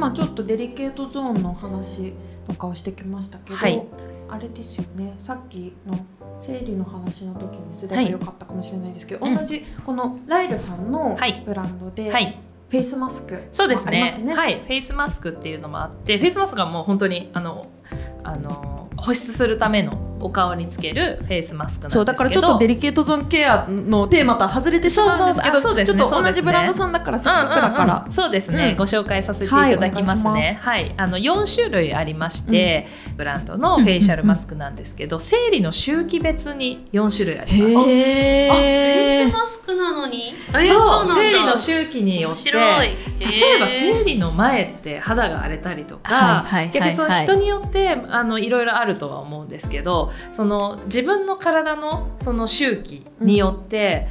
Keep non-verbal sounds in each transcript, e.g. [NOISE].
今ちょっとデリケートゾーンの話とかをしてきましたけど、はい。あれですよね。さっきの生理の話の時にすればよかったかもしれないですけど、うん。同じこのライルさんのはい。ブランドで、はい。フェイスマスクそうですね。ありますね。はい。フェイスマスクっていうのもあってフェイスマスクはもう本当にあのあの保湿するためのお顔につけるフェイスマスクなんですけど。そうだからちょっとデリケートゾーンケアのテーマとは外れてしまうんですけどそうそうあそうですねちょっと同じブランドさんだからせっかくだから、うんうんうん。そうですね、うん。ご紹介させていただきますはいはい、あの4種類ありまして、ブランドのフェイシャルマスクなんですけど、生理の周期別に4種類あります。へあ、フェイスマスクなのに？えー、そうなんだ。生理の周期によ面って白い。例えば生理理の前って肌が荒れたりとか、はいはい逆にそのはい人によってあのいろいろあるとは思うんですけどその自分の体のその周期によって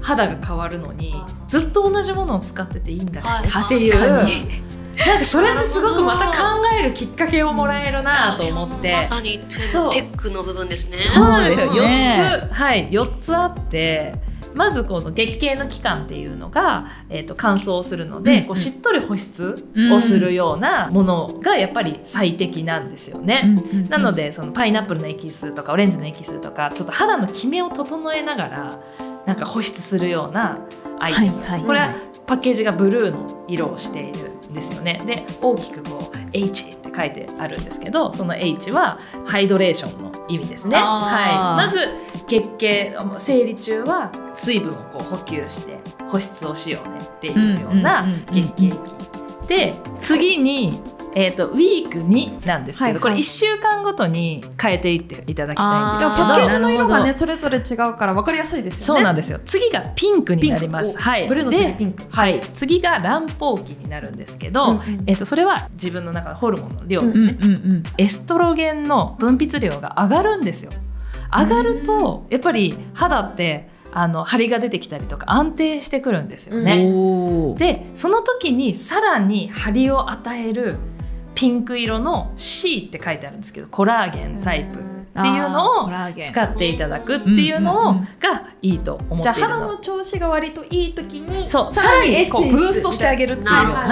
肌が変わるのに、ずっと同じものを使ってていいんだはい。っていう、確かに。なんかそれってすごくまた考えるきっかけをもらえるなと思って。まさに。テックの部分ですね。そうなんですよ。そうですね。四つ。はい。四つあって。まずこの月経の期間っていうのが、えー、と乾燥するので、うんこうしっとり保湿をするようなものがやっぱり最適なんですよね。なのでそのパイナップルのエキスとかオレンジのエキスとかちょっと肌のキメを整えながらなんか保湿するようなアイテム、はいはい。これはパッケージがブルーの色をしているんですよね。で大きくこう H って書いてあるんですけどその H はハイドレーションの意味ですね、はい、まず月経生理中は水分をこう補給して保湿をしようねっていうような月経期。で次にえー、とウィーク2なんですけど、はいはい。これ1週間ごとに変えていっていただきたいんあですけど。でもパッケージの色がねそれぞれ違うから分かりやすいですよね。そうなんですよ。次がピンクになります。はい。ブルーの次でピンク。はい、次が卵胞期になるんですけど、うんうん。えっとそれは自分の中のホルモンの量ですね、うんうんうんエストロゲンの分泌量が上がるんですよ。上がるとやっぱり肌ってあの張りが出てきたりとか安定してくるんですよね、でその時にさらに張りを与えるピンク色の C って書いてあるんですけどコラーゲンタイプ。っていうのを使っていただくっていうのをうんうんうんがいいと思じゃあっているの。肌の調子が割といい時にそうさらにこうブーストしてあげるっていうような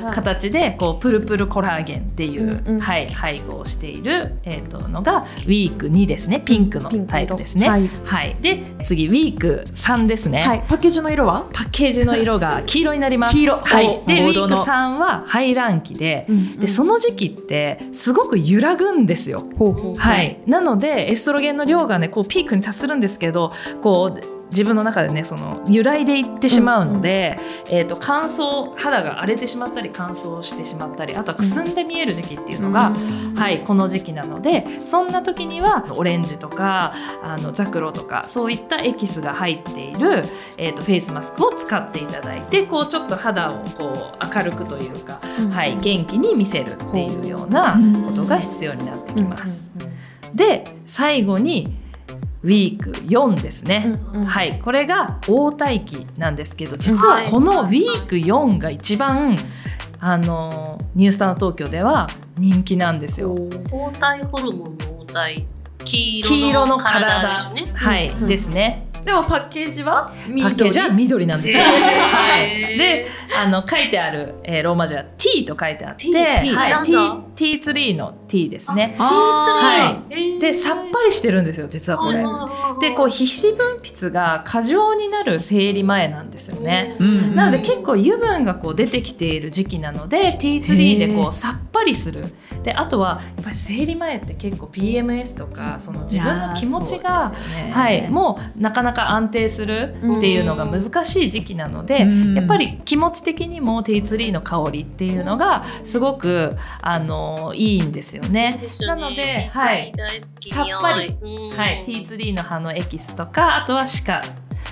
な形でこうプルプルコラーゲンっていう、うんうん。はい、配合をしている、えー、とのがウィーク2ですね。ピンクのタイプですね。はい、はい、で次ウィーク3ですね、はい、パッケージの色は？パッケージの色が黄色になります。黄色。はい、でウィーク王道の3は排卵期で、でそのの時期ってすごく揺らぐんですよ。ほうほうはい、なのでエストロゲンの量がねこうピークに達するんですけどこう自分の中でねその揺らいでいってしまうので、えー、と乾燥肌が荒れてしまったり乾燥してしまったりあとはくすんで見える時期っていうのが、はい、この時期なのでそんな時にはオレンジとかあのザクロとかそういったエキスが入っている、えー、とフェイスマスクを使っていただいてこうちょっと肌をこう明るくというか、はい、元気に見せるっていうようなことが必要になってきます。で最後にウィーク4ですね。はい、これが黄体期なんですけど実はこのウィーク4が一番あのニュースターの東京では人気なんですよ。黄体ホルモンの黄体黄黄色の体。はい、うんですね。でもパッケージはパッケージは緑なんですよ。はい。で、あの書いてある、えーローマ字は T と書いてあって、T はい、T だ？T ツリーの T ですね。あはい。でさっぱりしてるんですよ実はこれ。でこうう皮脂分泌が過剰になる生理前なんですよね。うん。なので結構油分がこう出てきている時期なので T3 でこうさっぱりする。であとはやっぱり生理前って結構 PMS とかその自分の気持ちが、はい、もうなかなか安定するっていうのが難しい時期なので、うん。やっぱり気持ち的にも T3 の香りっていうのがすごくあのいいんですよね。なので、はい、さっぱり。うん。はい、T3 の葉のエキスとかあとはシカ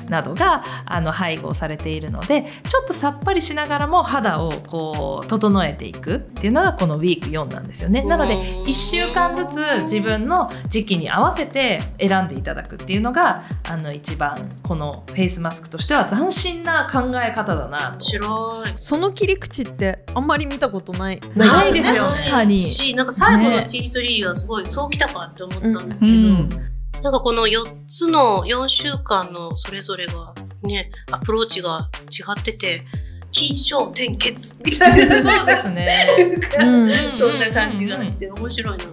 などがあの配合されているのでちょっとさっぱりしながらも肌をこう整えていくっていうのがこのウィーク4なんですよね。なのでうん1週間ずつ自分の時期に合わせて選んでいただくっていうのがあの一番このフェイスマスクとしては斬新な考え方だな面と。白い。その切り口ってあんまり見たことない。ないですよ。ね。確かに。しなんか最後のね。T3 はすごいそうきたかって思ったんですけど、うんなんかこの4つの4週間のそれぞれがねアプローチが違ってて起承転結みたいな。そうですね。[LAUGHS] うんそんな感じがして面白いな。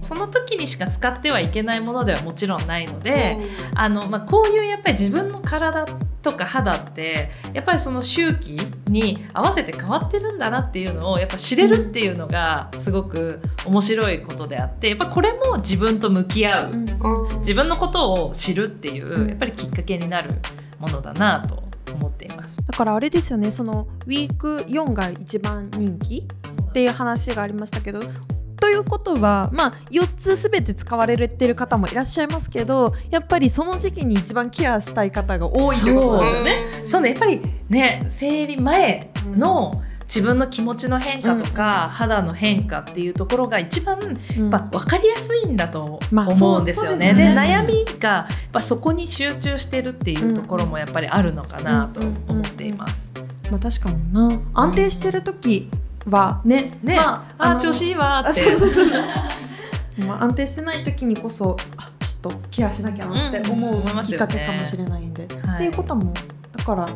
その時にしか使ってはいけないものではもちろんないので、あのまあ、こういうやっぱり自分の体とか肌ってやっぱりその周期に合わせて変わってるんだなっていうのをやっぱ知れるっていうのがすごく面白いことであってやっぱこれも自分と向き合う自分のことを知るっていううんやっぱりきっかけになるものだなと思っています。だからあれですよねそのウィーク4が一番人気っていう話がありましたけどということはまあ4つ全て使われてる方もいらっしゃいますけどやっぱりその時期に一番ケアしたい方が多いってことですよね。そうね。やっぱりね生理前の自分の気持ちの変化とか、肌の変化っていうところが一番うん。やっぱ分かりやすいんだとまあ思うんですよね。そうそうですでね。悩みがやっぱそこに集中してるっていうところもやっぱりあるのかなと思っています。まあ確かにな。安定してる時はね、ね、まあ、の調子いいわって。まあ安定してない時にこそあちょっとケアしなきゃなって思うきっかけかもしれないんで、はい。っていうこともだから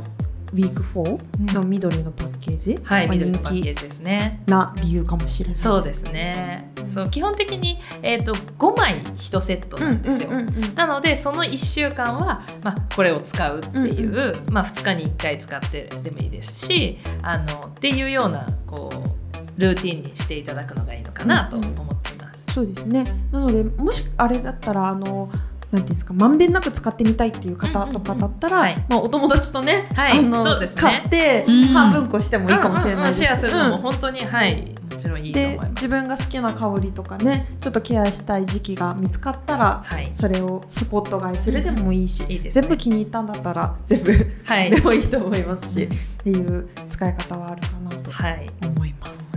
ウィーク4の緑のパッケージ、はい、まあ緑のパッケ人ージですね。気な理由かもしれないそうですね。そう基本的にえっ、と5枚1セットなんですよ。うんうんうんうんなのでその1週間は、まあ、これを使うっていう、まあ、2日に1回使ってでもいいですしあのっていうようなこうルーティンにしていただくのがいいのかなと思っています。そうですねなのでもしあれだったらあのなんていうんですかまんべんなく使ってみたいっていう方とかだったら、まあ、お友達とね,、はい。あの買ってうん半分こしてもいいかもしれないです。シェアするのもうん本当に、はいもちろんいいと思いでます。自分が好きな香りとかねちょっとケアしたい時期が見つかったらはい。それをスポット買いするでもいいし、全部気に入ったんだったら全部はい。でもいいと思いますし、っていう使い方はあるかなとはい。思います。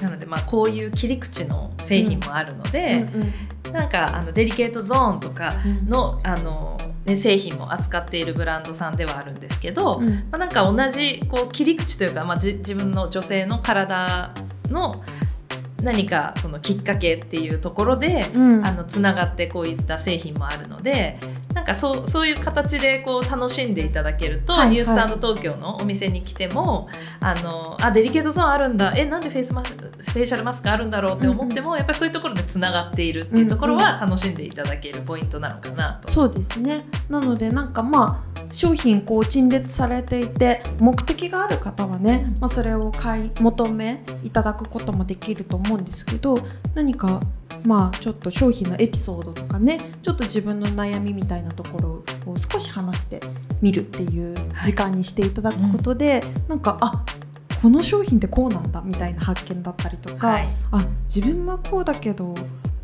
なのでまあこういう切り口の製品もあるので、うんうん。なんかあのデリケートゾーンとかのあの、ね、製品も扱っているブランドさんではあるんですけど、うん。まあ、なんか同じこう切り口というか、まあ、じ自分の女性の体の何かそのきっかけっていうところで、うん。あのつながってこういった製品もあるのでなんかそうそういう形でこう楽しんでいただけると、はいはい。ニュースタンド東京のお店に来てもあのあデリケートゾーンあるんだ。えなんでフェイスマスフェイシャルマスクあるんだろうって思っても、やっぱりそういうところでつながっているっていうところは楽しんでいただけるポイントなのかなと。そうですね。なのでなんかまあ商品こう陳列されていて目的がある方はね、まあ、それを買い求めいただくこともできると思うんですけど何かまあちょっと商品のエピソードとかねちょっと自分の悩みみたいなところを少し話してみるっていう時間にしていただくことで、なんかあこの商品ってこうなんだみたいな発見だったりとか、はい。あ自分はこうだけど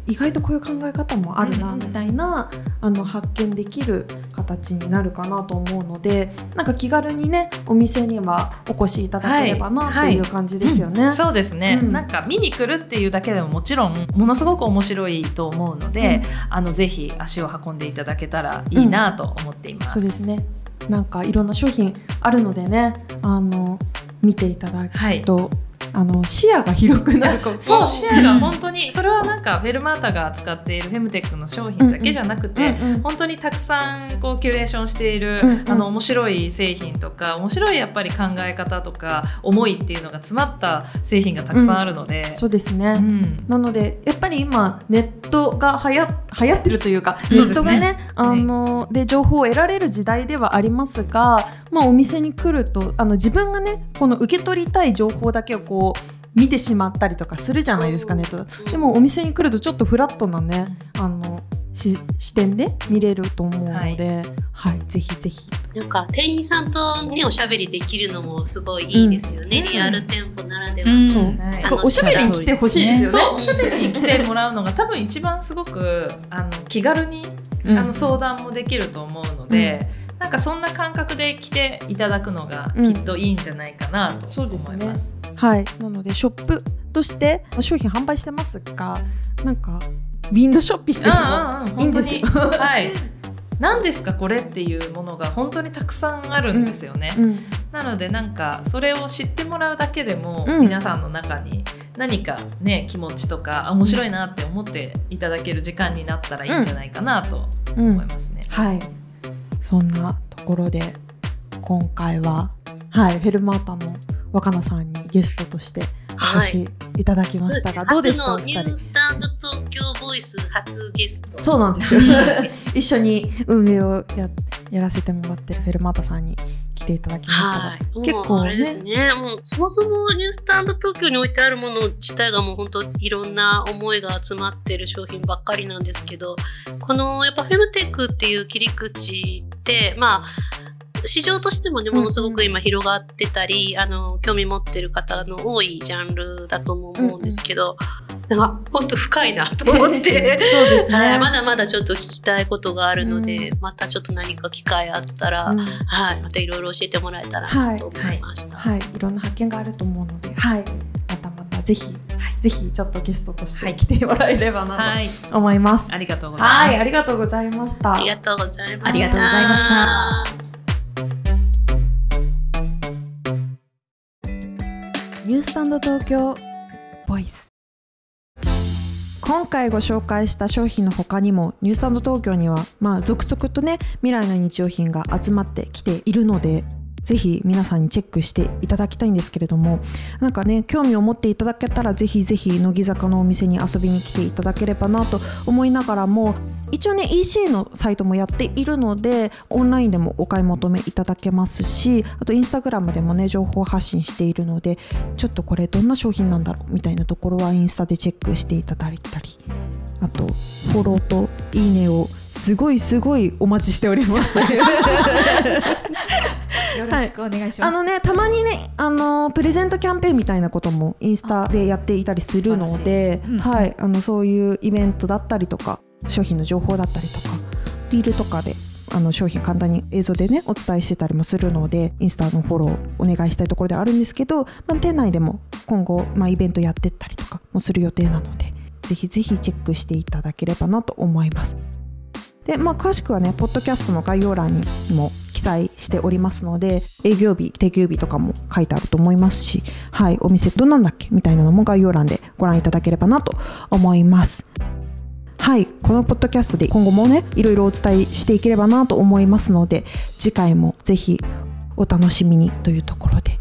意外とこういう考え方もあるなうんうんみたいな、あの発見できる形になるかなと思うのでなんか気軽にねお店にはお越しいただければなっていう感じですよね。そうですね、うん。なんか見に来るっていうだけでももちろんものすごく面白いと思うので、あのぜひ足を運んでいただけたらいいなと思っています。そうですね。なんかいろんな商品あるのでねあの見ていただくと、あの視野が広くなるかも [LAUGHS] そうシェアが本当にそれはなんかフェルマータが扱っているフェムテックの商品だけじゃなくて、うんうん。本当にたくさんこうキュレーションしている、うんうん。あの面白い製品とか面白いやっぱり考え方とか思いっていうのが詰まった製品がたくさんあるので、そうですね、うん。なのでやっぱり今ネットがはや流行ってるというかネットがねあので情報を得られる時代ではありますが、まあ、お店に来るとあの自分がねこの受け取りたい情報だけをこう見てしまったりとかするじゃないですかネットでもお店に来るとちょっとフラットなねあのし視点で見れると思うので、はい。ぜひぜひ。なんか店員さんとねおしゃべりできるのもすごいいいですよね、うん。リアル店舗ならでは。うん。の、そう。はいおしゃべりに来てほしいですよね。そうおしゃべりに来てもらうのが多分一番すごくあの気軽に、うん。あの相談もできると思うので、なんかそんな感覚で来ていただくのがきっといいんじゃないかなとそうですね。思います。はい、なのでショップとして商品販売してますがなんかウィンドウショッピングでもうんうんうんいいんですよ。はい。何ですかこれっていうものが本当にたくさんあるんですよね。うん。なのでなんかそれを知ってもらうだけでも、うん。皆さんの中に何かね気持ちとかあ面白いなって思っていただける時間になったらいいんじゃないかなとうん。思いますね。はい。そんなところで今回ははいフェルマータの若菜さんにゲストとしてお越しいただきましたが、どうでした？お初のニュースタンド東京ボイス初ゲスト。そうなんですよ。一緒に運営をややらせてもらってるフェルマータさんに来ていただきましたが、はい、結構もうあれですね。もうそもそもニュースタンド東京に置いてあるもの自体がもう本当いろんな思いが集まってる商品ばっかりなんですけど、このやっぱフェムテックっていう切り口って、まあ、市場としてもね、ものすごく今広がってたり、あの、興味持ってる方の多いジャンルだとも思うんですけど、なんか、本当深いなと思って。[LAUGHS] そうですね、はい、まだまだちょっと聞きたいことがあるので、うまたちょっと何か機会あったら、うん。はい、またいろいろ教えてもらえたらなと思いました。はい、い。ろんな発見があると思うので、はい、またまたぜひ、ぜひちょっとゲストとしはい。て来てもらえればなはい、と思います。ありがとうございます。はい、ありがとうございました。ありがとうございました。ありがとうございましたニュースタンド東京ボイス。今回ご紹介した商品の他にもニュースタンド東京にはまあ続々とね未来の日用品が集まってきているのでぜひ皆さんにチェックしていただきたいんですけれどもなんかね興味を持っていただけたらぜひぜひ乃木坂のお店に遊びに来ていただければなと思いながらも一応ね EC のサイトもやっているのでオンラインでもお買い求めいただけますしあとインスタグラムでもね情報発信しているのでちょっとこれどんな商品なんだろうみたいなところはインスタでチェックしていただいたりあとフォローといいねをすごいすごいお待ちしております。[LAUGHS] よろしくお願いします。あのねたまにねあのプレゼントキャンペーンみたいなこともインスタでやっていたりするので、うんはいあのそういうイベントだったりとか商品の情報だったりとかリールとかであの商品簡単に映像でねお伝えしてたりもするのでインスタのフォローお願いしたいところではあるんですけど、まあ、店内でも今後、まあ、イベントやってったりとかもする予定なのでぜひぜひチェックしていただければなと思います。で、まあ、詳しくはね、ポッドキャストの概要欄にも記載しておりますので、営業日、定休日とかも書いてあると思いますし、はい、お店どんなんだっけみたいなのも概要欄でご覧いただければなと思います。はい、このポッドキャストで今後もね、いろいろお伝えしていければなと思いますので、次回もぜひお楽しみにというところで、